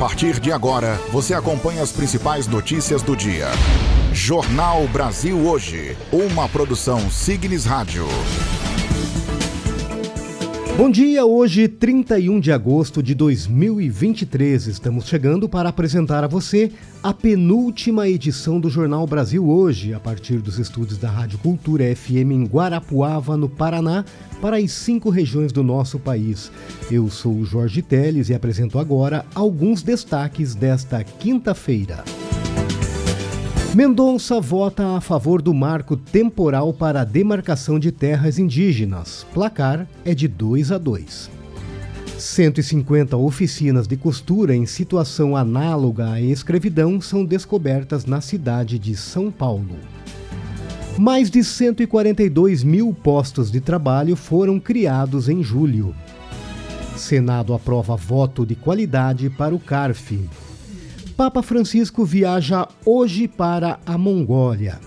partir de agora, você acompanha as principais notícias do dia. Jornal Brasil Hoje, uma produção Signes Rádio. Bom dia, hoje 31 de agosto de 2023. Estamos chegando para apresentar a você a penúltima edição do Jornal Brasil Hoje, a partir dos estúdios da Rádio Cultura FM em Guarapuava, no Paraná, para as cinco regiões do nosso país. Eu sou o Jorge Teles e apresento agora alguns destaques desta quinta-feira. Mendonça vota a favor do marco temporal para a demarcação de terras indígenas. Placar é de 2 a 2. 150 oficinas de costura em situação análoga à escravidão são descobertas na cidade de São Paulo. Mais de 142 mil postos de trabalho foram criados em julho. Senado aprova voto de qualidade para o CARF. Papa Francisco viaja hoje para a Mongólia.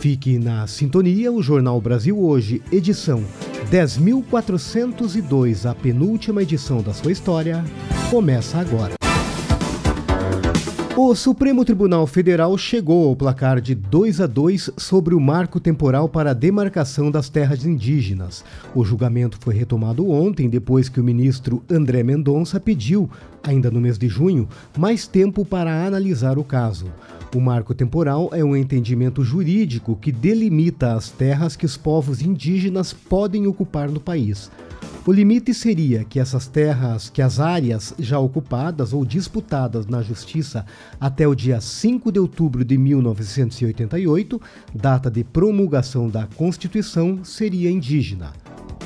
Fique na sintonia, o Jornal Brasil Hoje, edição 10.402, a penúltima edição da sua história, começa agora. O Supremo Tribunal Federal chegou ao placar de 2 a 2 sobre o marco temporal para a demarcação das terras indígenas. O julgamento foi retomado ontem, depois que o ministro André Mendonça pediu, ainda no mês de junho, mais tempo para analisar o caso. O marco temporal é um entendimento jurídico que delimita as terras que os povos indígenas podem ocupar no país. O limite seria que essas terras, que as áreas já ocupadas ou disputadas na Justiça até o dia 5 de outubro de 1988, data de promulgação da Constituição, seria indígena.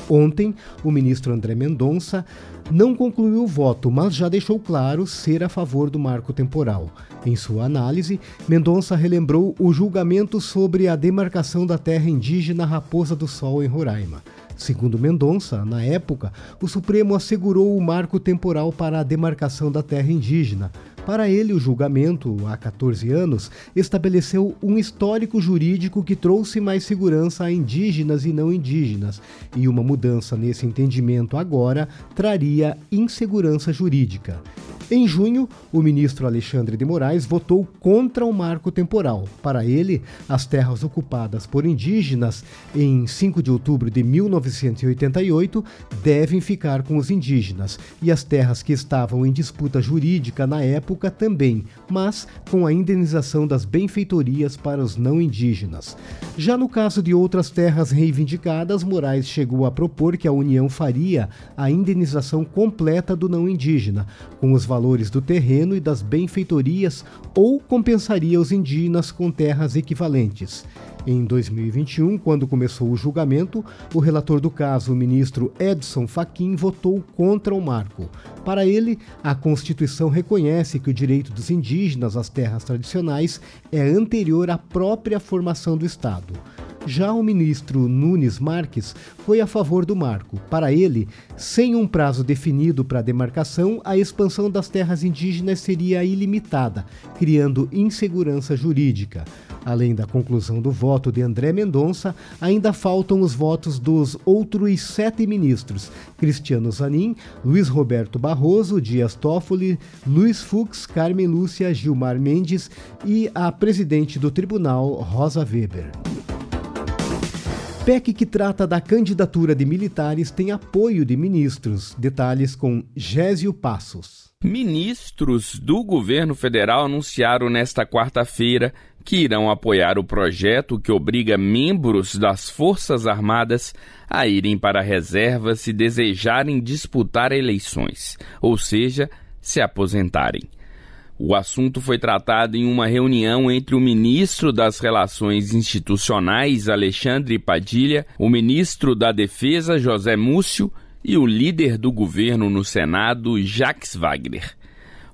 Ontem, o ministro André Mendonça não concluiu o voto, mas já deixou claro ser a favor do marco temporal. Em sua análise, Mendonça relembrou o julgamento sobre a demarcação da terra indígena Raposa do Sol em Roraima. Segundo Mendonça, na época, o Supremo assegurou o marco temporal para a demarcação da terra indígena. Para ele, o julgamento, há 14 anos, estabeleceu um histórico jurídico que trouxe mais segurança a indígenas e não indígenas, e uma mudança nesse entendimento agora traria insegurança jurídica. Em junho, o ministro Alexandre de Moraes votou contra o marco temporal. Para ele, as terras ocupadas por indígenas em 5 de outubro de 1988 devem ficar com os indígenas e as terras que estavam em disputa jurídica na época também, mas com a indenização das benfeitorias para os não indígenas. Já no caso de outras terras reivindicadas, Moraes chegou a propor que a União faria a indenização completa do não indígena, com os valores do terreno e das benfeitorias ou compensaria os indígenas com terras equivalentes. Em 2021, quando começou o julgamento, o relator do caso, o ministro Edson Fachin, votou contra o marco. Para ele, a Constituição reconhece que o direito dos indígenas às terras tradicionais é anterior à própria formação do Estado. Já o ministro Nunes Marques foi a favor do marco. Para ele, sem um prazo definido para a demarcação, a expansão das terras indígenas seria ilimitada, criando insegurança jurídica. Além da conclusão do voto de André Mendonça, ainda faltam os votos dos outros sete ministros: Cristiano Zanin, Luiz Roberto Barroso, Dias Toffoli, Luiz Fux, Carmen Lúcia, Gilmar Mendes e a presidente do tribunal, Rosa Weber. PEC que trata da candidatura de militares tem apoio de ministros. Detalhes com Gésio Passos. Ministros do governo federal anunciaram nesta quarta-feira que irão apoiar o projeto que obriga membros das Forças Armadas a irem para a reserva se desejarem disputar eleições, ou seja, se aposentarem. O assunto foi tratado em uma reunião entre o ministro das Relações Institucionais, Alexandre Padilha, o ministro da Defesa, José Múcio, e o líder do governo no Senado, Jacques Wagner.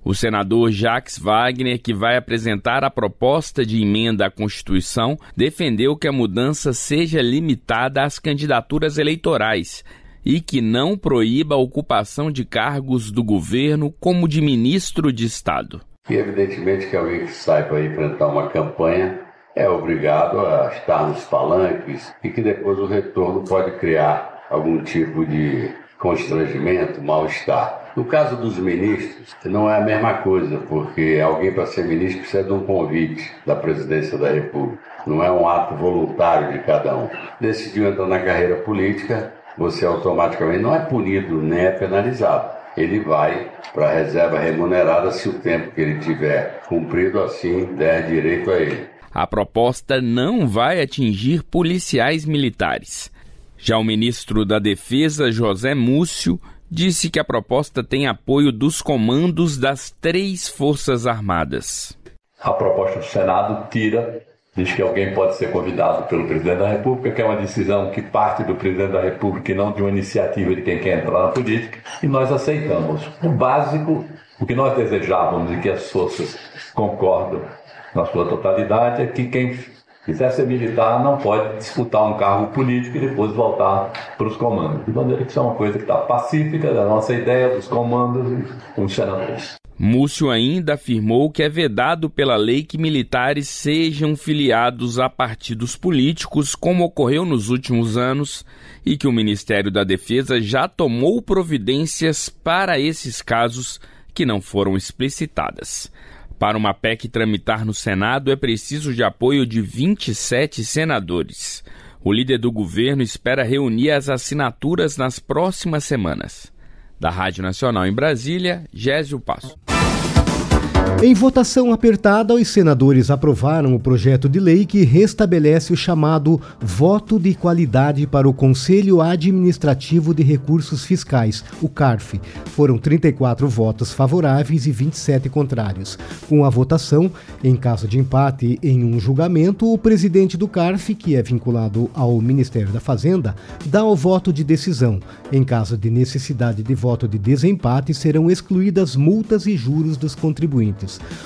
O senador Jacques Wagner, que vai apresentar a proposta de emenda à Constituição, defendeu que a mudança seja limitada às candidaturas eleitorais e que não proíba a ocupação de cargos do governo como de ministro de Estado. E evidentemente que alguém que sai para enfrentar uma campanha é obrigado a estar nos palanques e que depois o retorno pode criar algum tipo de constrangimento, mal-estar. No caso dos ministros, não é a mesma coisa, porque alguém para ser ministro precisa de um convite da presidência da República. Não é um ato voluntário de cada um. Decidiu entrar na carreira política, você automaticamente não é punido nem é penalizado. Ele vai para a reserva remunerada se o tempo que ele tiver cumprido assim der direito a ele. A proposta não vai atingir policiais militares. Já o ministro da Defesa, José Múcio, disse que a proposta tem apoio dos comandos das três Forças Armadas. A proposta do Senado tira, diz que alguém pode ser convidado pelo presidente da República, que é uma decisão que parte do presidente da República e não de uma iniciativa de quem quer entrar na política, e nós aceitamos. O básico, o que nós desejávamos e que as forças concordam na sua totalidade, é que quem quiser ser militar não pode disputar um cargo político e depois voltar para os comandos. De maneira que isso é uma coisa que está pacífica, da nossa ideia, dos comandos e dos senadores. Múcio ainda afirmou que é vedado pela lei que militares sejam filiados a partidos políticos, como ocorreu nos últimos anos, e que o Ministério da Defesa já tomou providências para esses casos que não foram explicitadas. Para uma PEC tramitar no Senado é preciso de apoio de 27 senadores. O líder do governo espera reunir as assinaturas nas próximas semanas. Da Rádio Nacional em Brasília, Gésio Passo. Em votação apertada, os senadores aprovaram o projeto de lei que restabelece o chamado voto de qualidade para o Conselho Administrativo de Recursos Fiscais, o CARF. Foram 34 votos favoráveis e 27 contrários. Com a votação, em caso de empate em um julgamento, o presidente do CARF, que é vinculado ao Ministério da Fazenda, dá o voto de decisão. Em caso de necessidade de voto de desempate, serão excluídas multas e juros dos contribuintes.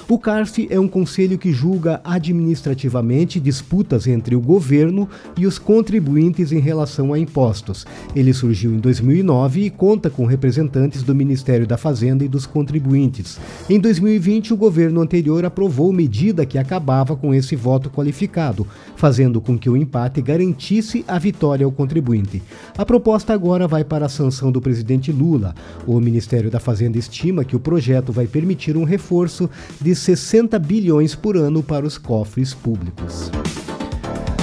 O CARF é um conselho que julga administrativamente disputas entre o governo e os contribuintes em relação a impostos. Ele surgiu em 2009 e conta com representantes do Ministério da Fazenda e dos contribuintes. Em 2020, o governo anterior aprovou medida que acabava com esse voto qualificado, fazendo com que o empate garantisse a vitória ao contribuinte. A proposta agora vai para a sanção do presidente Lula. O Ministério da Fazenda estima que o projeto vai permitir um reforço de 60 bilhões por ano para os cofres públicos.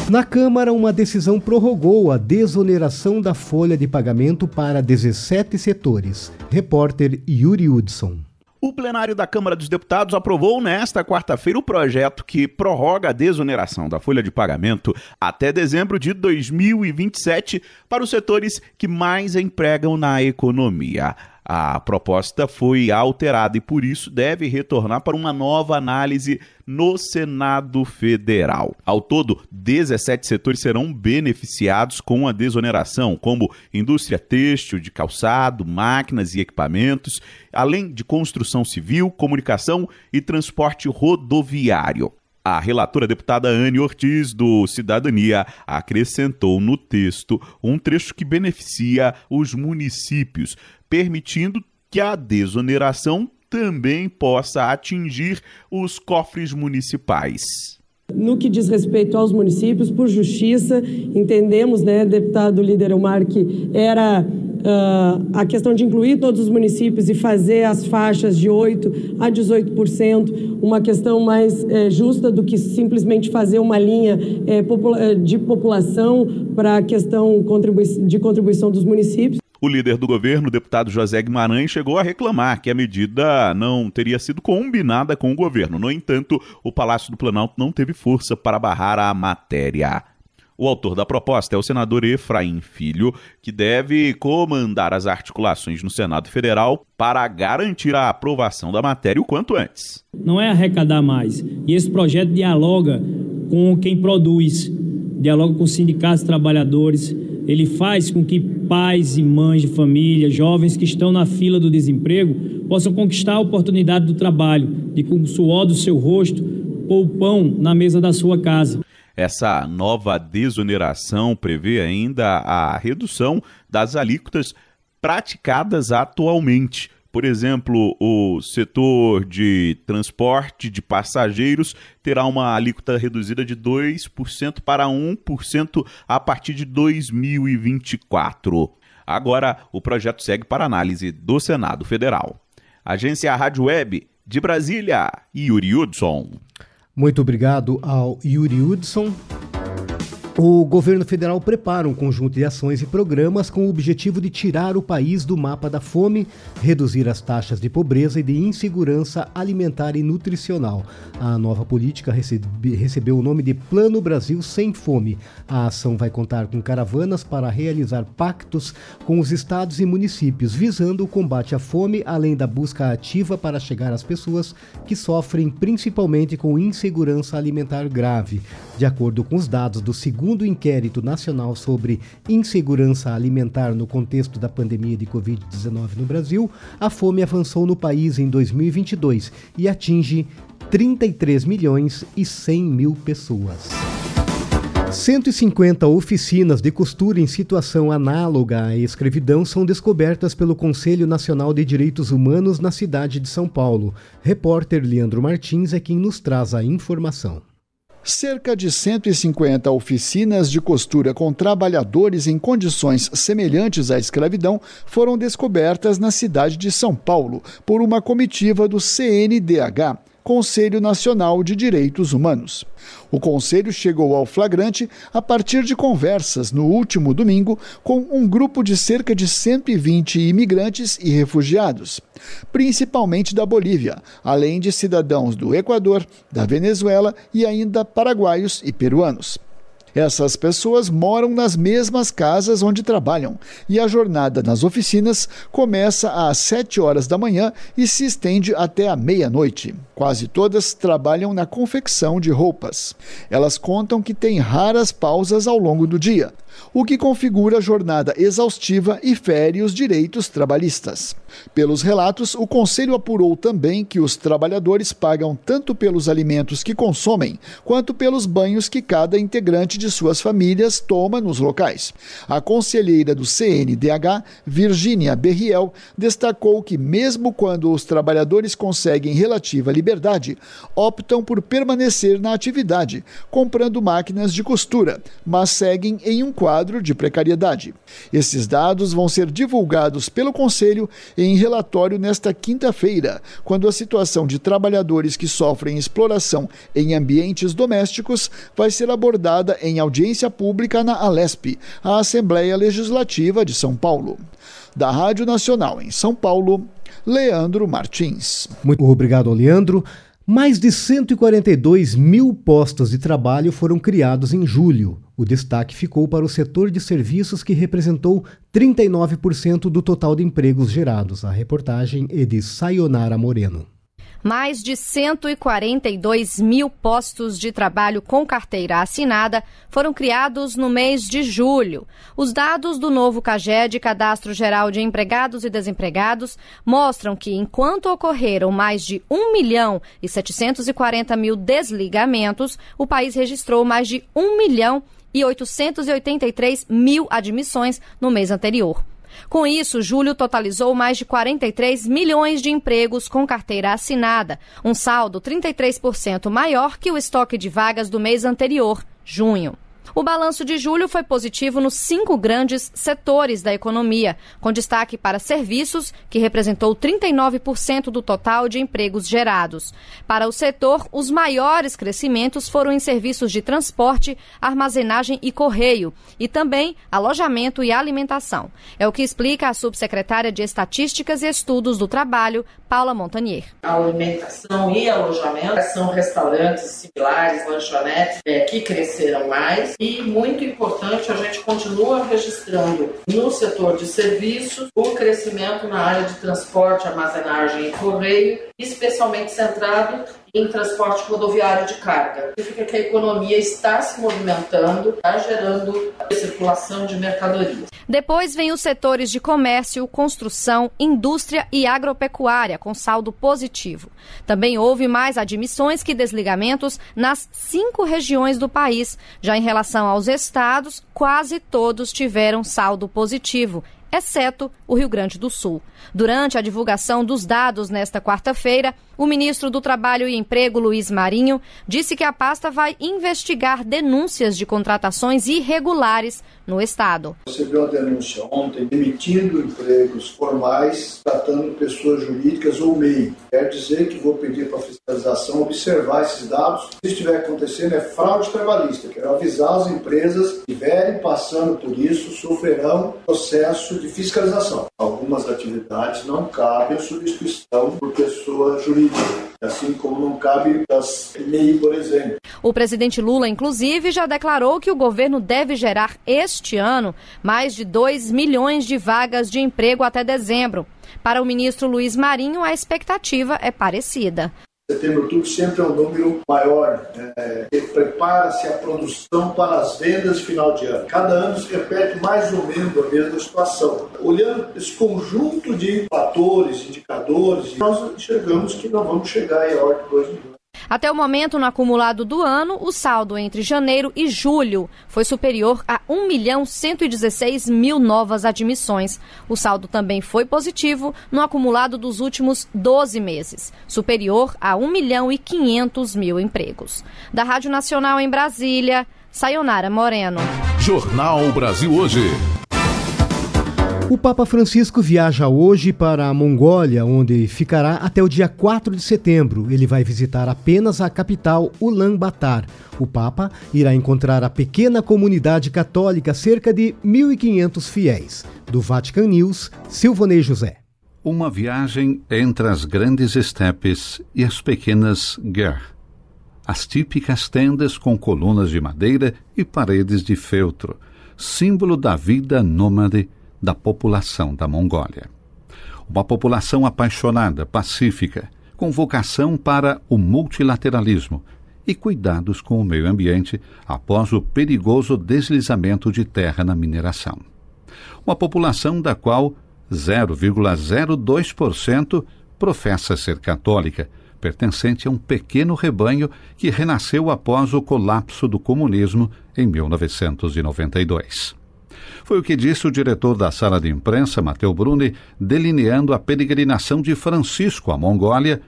Na Câmara, uma decisão prorrogou a desoneração da folha de pagamento para 17 setores. Repórter Yuri Hudson. O plenário da Câmara dos Deputados aprovou nesta quarta-feira o projeto que prorroga a desoneração da folha de pagamento até dezembro de 2027 para os setores que mais empregam na economia. A proposta foi alterada e, por isso, deve retornar para uma nova análise no Senado Federal. Ao todo, 17 setores serão beneficiados com a desoneração, como indústria têxtil, de calçado, máquinas e equipamentos, além de construção civil, comunicação e transporte rodoviário. A relatora deputada Anne Ortiz, do Cidadania, acrescentou no texto um trecho que beneficia os municípios, permitindo que a desoneração também possa atingir os cofres municipais. No que diz respeito aos municípios, por justiça, entendemos, né, deputado líder Elmar, que era uh, a questão de incluir todos os municípios e fazer as faixas de 8% a 18%, uma questão mais eh, justa do que simplesmente fazer uma linha eh, popula de população para a questão contribui de contribuição dos municípios. O líder do governo, deputado José Guimarães, chegou a reclamar que a medida não teria sido combinada com o governo. No entanto, o Palácio do Planalto não teve força para barrar a matéria. O autor da proposta é o senador Efraim Filho, que deve comandar as articulações no Senado Federal para garantir a aprovação da matéria o quanto antes. Não é arrecadar mais. E esse projeto dialoga com quem produz, dialoga com sindicatos trabalhadores, ele faz com que pais e mães de família, jovens que estão na fila do desemprego, possam conquistar a oportunidade do trabalho, de com o suor do seu rosto pôr o pão na mesa da sua casa. Essa nova desoneração prevê ainda a redução das alíquotas praticadas atualmente. Por exemplo, o setor de transporte de passageiros terá uma alíquota reduzida de 2% para 1% a partir de 2024. Agora, o projeto segue para análise do Senado Federal. Agência Rádio Web de Brasília, Yuri Hudson. Muito obrigado ao Yuri Hudson. O governo federal prepara um conjunto de ações e programas com o objetivo de tirar o país do mapa da fome, reduzir as taxas de pobreza e de insegurança alimentar e nutricional. A nova política recebe, recebeu o nome de Plano Brasil Sem Fome. A ação vai contar com caravanas para realizar pactos com os estados e municípios, visando o combate à fome, além da busca ativa para chegar às pessoas que sofrem principalmente com insegurança alimentar grave. De acordo com os dados do segundo segundo inquérito nacional sobre insegurança alimentar no contexto da pandemia de Covid-19 no Brasil, a fome avançou no país em 2022 e atinge 33 milhões e 100 mil pessoas. 150 oficinas de costura em situação análoga à escravidão são descobertas pelo Conselho Nacional de Direitos Humanos na cidade de São Paulo. Repórter Leandro Martins é quem nos traz a informação. Cerca de 150 oficinas de costura com trabalhadores em condições semelhantes à escravidão foram descobertas na cidade de São Paulo por uma comitiva do CNDH, Conselho Nacional de Direitos Humanos. O Conselho chegou ao flagrante a partir de conversas no último domingo com um grupo de cerca de 120 imigrantes e refugiados, principalmente da Bolívia, além de cidadãos do Equador, da Venezuela e ainda paraguaios e peruanos. Essas pessoas moram nas mesmas casas onde trabalham e a jornada nas oficinas começa às 7 horas da manhã e se estende até a meia-noite. Quase todas trabalham na confecção de roupas. Elas contam que têm raras pausas ao longo do dia, o que configura jornada exaustiva e fere os direitos trabalhistas. Pelos relatos, o Conselho apurou também que os trabalhadores pagam tanto pelos alimentos que consomem, quanto pelos banhos que cada integrante de suas famílias toma nos locais. A conselheira do CNDH, Virgínia Berriel, destacou que, mesmo quando os trabalhadores conseguem relativa liberdade, optam por permanecer na atividade, comprando máquinas de costura, mas seguem em um quadro de precariedade. Esses dados vão ser divulgados pelo Conselho em relatório nesta quinta-feira, quando a situação de trabalhadores que sofrem exploração em ambientes domésticos vai ser abordada em audiência pública na Alesp, a Assembleia Legislativa de São Paulo. Da Rádio Nacional em São Paulo, Leandro Martins. Muito obrigado, Leandro. Mais de 142 mil postos de trabalho foram criados em julho. O destaque ficou para o setor de serviços, que representou 39% do total de empregos gerados. A reportagem é de Sayonara Moreno. Mais de 142 mil postos de trabalho com carteira assinada foram criados no mês de julho. Os dados do novo CAGED, Cadastro Geral de Empregados e Desempregados, mostram que, enquanto ocorreram mais de 1 milhão e 740 mil desligamentos, o país registrou mais de 1 milhão e 883 mil admissões no mês anterior. Com isso, julho totalizou mais de 43 milhões de empregos com carteira assinada, um saldo 33% maior que o estoque de vagas do mês anterior, junho. O balanço de julho foi positivo nos cinco grandes setores da economia, com destaque para serviços, que representou 39% do total de empregos gerados. Para o setor, os maiores crescimentos foram em serviços de transporte, armazenagem e correio, e também alojamento e alimentação. É o que explica a subsecretária de Estatísticas e Estudos do Trabalho, Paula Montanier. Alimentação e alojamento são restaurantes similares, lanchonetes, é, que cresceram mais e muito importante, a gente continua registrando no setor de serviços o crescimento na área de transporte, armazenagem e correio, especialmente centrado em transporte rodoviário de carga. Significa que a economia está se movimentando, está gerando circulação de mercadorias. Depois vem os setores de comércio, construção, indústria e agropecuária, com saldo positivo. Também houve mais admissões que desligamentos nas cinco regiões do país. Já em relação aos estados, quase todos tiveram saldo positivo, exceto o Rio Grande do Sul. Durante a divulgação dos dados nesta quarta-feira, o ministro do Trabalho e Emprego, Luiz Marinho, disse que a pasta vai investigar denúncias de contratações irregulares no Estado. Recebeu a denúncia ontem, demitindo empregos formais, tratando pessoas jurídicas ou MEI. Quer dizer que vou pedir para a fiscalização observar esses dados. Se estiver acontecendo, é fraude trabalhista. Quero avisar as empresas que estiverem passando por isso, sofrerão processo de fiscalização. Algumas atividades não cabem substituição por pessoa jurídica assim como não cabe das MEI, por exemplo. O presidente Lula, inclusive, já declarou que o governo deve gerar este ano mais de 2 milhões de vagas de emprego até dezembro. Para o ministro Luiz Marinho, a expectativa é parecida. Setembro, outubro sempre é um número maior. É, Prepara-se a produção para as vendas final de ano. Cada ano se repete mais ou menos a mesma situação. Olhando esse conjunto de fatores, indicadores, nós enxergamos que nós vamos chegar hora de 2 milhões. Até o momento, no acumulado do ano, o saldo entre janeiro e julho foi superior a 1 milhão 116 mil novas admissões. O saldo também foi positivo no acumulado dos últimos 12 meses, superior a 1 milhão e 500 mil empregos. Da Rádio Nacional em Brasília, Sayonara Moreno. Jornal Brasil Hoje. O Papa Francisco viaja hoje para a Mongólia, onde ficará até o dia 4 de setembro. Ele vai visitar apenas a capital Ulaanbaatar. O Papa irá encontrar a pequena comunidade católica, cerca de 1.500 fiéis. Do Vatican News, Silvanei José. Uma viagem entre as grandes estepes e as pequenas ger. As típicas tendas com colunas de madeira e paredes de feltro, símbolo da vida nômade da população da Mongólia. Uma população apaixonada, pacífica, com vocação para o multilateralismo e cuidados com o meio ambiente após o perigoso deslizamento de terra na mineração. Uma população da qual 0,02% professa ser católica, pertencente a um pequeno rebanho que renasceu após o colapso do comunismo em 1992. Foi o que disse o diretor da sala de imprensa, Matteo Bruni, delineando a peregrinação de Francisco à Mongólia.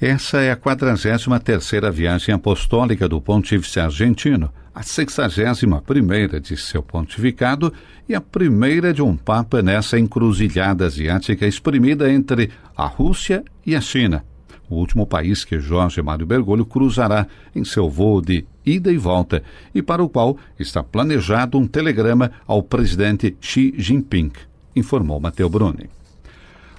Essa é a 43ª viagem apostólica do pontífice argentino, a 61ª de seu pontificado e a primeira de um papa nessa encruzilhada asiática exprimida entre a Rússia e a China, o último país que Jorge Mário Bergoglio cruzará em seu voo de ida e volta e para o qual está planejado um telegrama ao presidente Xi Jinping, informou Matteo Bruni.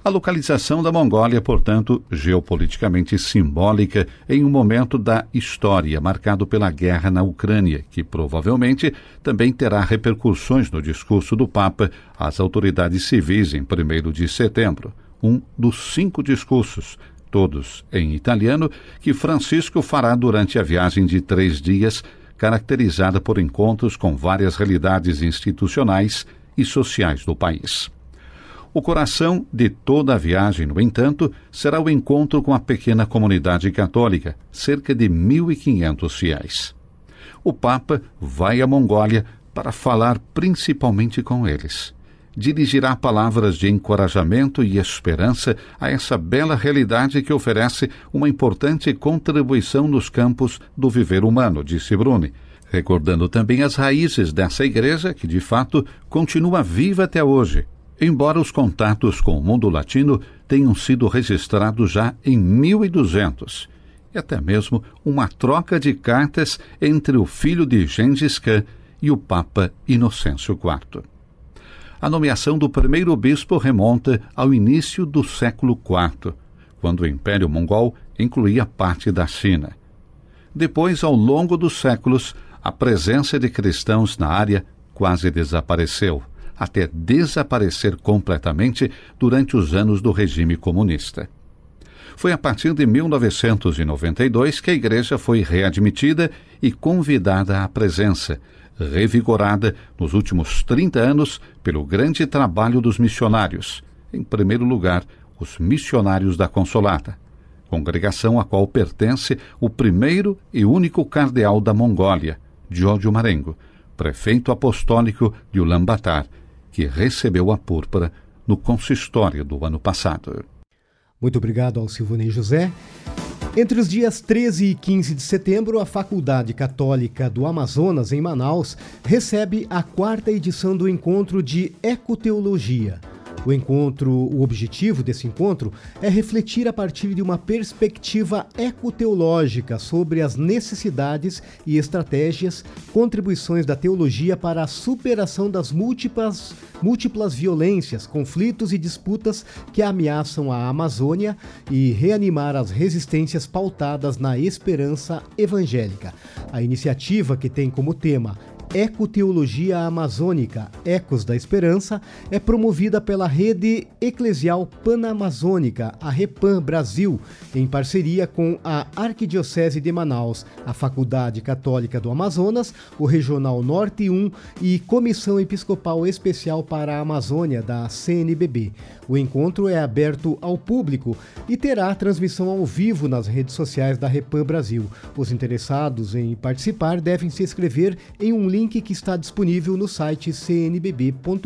A localização da Mongólia, portanto, geopoliticamente simbólica em um momento da história marcado pela guerra na Ucrânia, que provavelmente também terá repercussões no discurso do Papa às autoridades civis em 1 de setembro, um dos cinco discursos todos em italiano, que Francisco fará durante a viagem de três dias, caracterizada por encontros com várias realidades institucionais e sociais do país. O coração de toda a viagem, no entanto, será o encontro com a pequena comunidade católica, cerca de 1.500 fiéis. O Papa vai à Mongólia para falar principalmente com eles dirigirá palavras de encorajamento e esperança a essa bela realidade que oferece uma importante contribuição nos campos do viver humano, disse Bruni, recordando também as raízes dessa igreja que, de fato, continua viva até hoje, embora os contatos com o mundo latino tenham sido registrados já em 1200 e até mesmo uma troca de cartas entre o filho de Gengis Khan e o Papa Inocêncio IV. A nomeação do primeiro bispo remonta ao início do século IV, quando o Império Mongol incluía parte da China. Depois, ao longo dos séculos, a presença de cristãos na área quase desapareceu, até desaparecer completamente durante os anos do regime comunista. Foi a partir de 1992 que a igreja foi readmitida e convidada à presença, revigorada nos últimos 30 anos pelo grande trabalho dos missionários, em primeiro lugar, os missionários da Consolata, congregação a qual pertence o primeiro e único cardeal da Mongólia, Giorgio Marengo, prefeito apostólico de Ulaanbaatar, que recebeu a púrpura no consistório do ano passado. Muito obrigado ao Silvonei José. Entre os dias 13 e 15 de setembro, a Faculdade Católica do Amazonas, em Manaus, recebe a quarta edição do encontro de Ecoteologia. O encontro, o objetivo desse encontro é refletir a partir de uma perspectiva ecoteológica sobre as necessidades e estratégias, contribuições da teologia para a superação das múltiplas, múltiplas violências, conflitos e disputas que ameaçam a Amazônia e reanimar as resistências pautadas na esperança evangélica. A iniciativa, que tem como tema Ecoteologia Amazônica, Ecos da Esperança, é promovida pela Rede Eclesial Panamazônica, a Repan Brasil, em parceria com a Arquidiocese de Manaus, a Faculdade Católica do Amazonas, o Regional Norte 1 e Comissão Episcopal Especial para a Amazônia, da CNBB. O encontro é aberto ao público e terá transmissão ao vivo nas redes sociais da Repan Brasil. Os interessados em participar devem se inscrever em um link link que está disponível no site cnbb.org.br.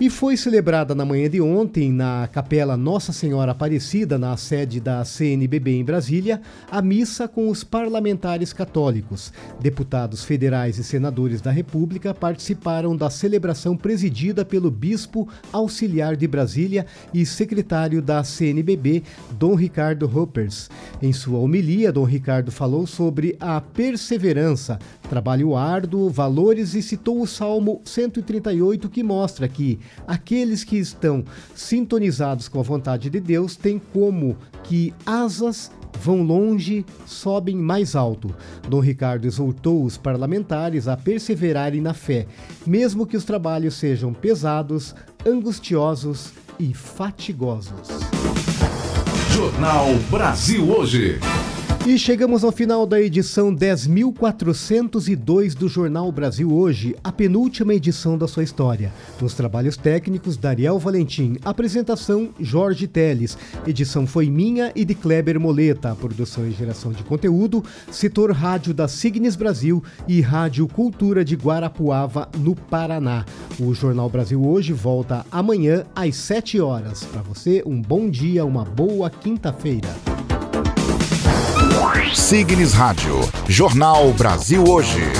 E foi celebrada na manhã de ontem, na Capela Nossa Senhora Aparecida, na sede da CNBB em Brasília, a missa com os parlamentares católicos. Deputados federais e senadores da República participaram da celebração presidida pelo Bispo Auxiliar de Brasília e secretário da CNBB, Dom Ricardo Hoppers. Em sua homilia, Dom Ricardo falou sobre a perseverança, trabalho árduo, valores e citou o Salmo 138, que mostra que aqueles que estão sintonizados com a vontade de Deus têm como que asas vão longe, sobem mais alto. Dom Ricardo exortou os parlamentares a perseverarem na fé, mesmo que os trabalhos sejam pesados, angustiosos e fatigosos. Jornal Brasil Hoje. E chegamos ao final da edição 10.402 do Jornal Brasil Hoje, a penúltima edição da sua história. Nos trabalhos técnicos, Dariel Valentim. Apresentação, Jorge Teles. Edição foi minha e de Kleber Moleta. Produção e geração de conteúdo, setor rádio da Signes Brasil e Rádio Cultura de Guarapuava, no Paraná. O Jornal Brasil Hoje volta amanhã às 7 horas. Para você, um bom dia, uma boa quinta-feira. Signes Rádio. Jornal Brasil Hoje.